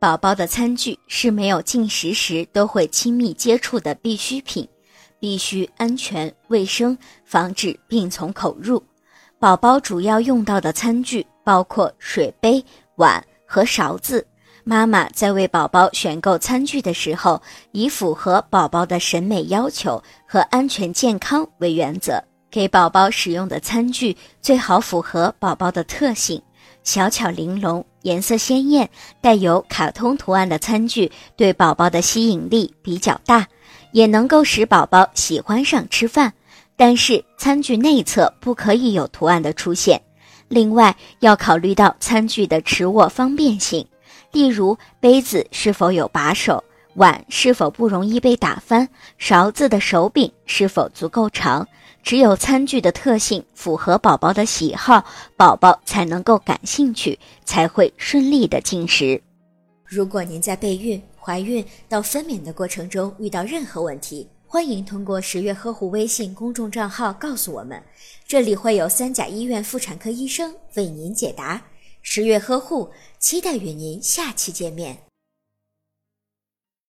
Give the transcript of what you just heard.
宝宝的餐具是没有进食时都会亲密接触的必需品，必须安全卫生，防止病从口入。宝宝主要用到的餐具包括水杯、碗和勺子。妈妈在为宝宝选购餐具的时候，以符合宝宝的审美要求和安全健康为原则，给宝宝使用的餐具最好符合宝宝的特性，小巧玲珑、颜色鲜艳、带有卡通图案的餐具对宝宝的吸引力比较大，也能够使宝宝喜欢上吃饭。但是餐具内侧不可以有图案的出现，另外要考虑到餐具的持握方便性。例如，杯子是否有把手，碗是否不容易被打翻，勺子的手柄是否足够长。只有餐具的特性符合宝宝的喜好，宝宝才能够感兴趣，才会顺利的进食。如果您在备孕、怀孕到分娩的过程中遇到任何问题，欢迎通过十月呵护微信公众账号告诉我们，这里会有三甲医院妇产科医生为您解答。十月呵护，期待与您下期见面。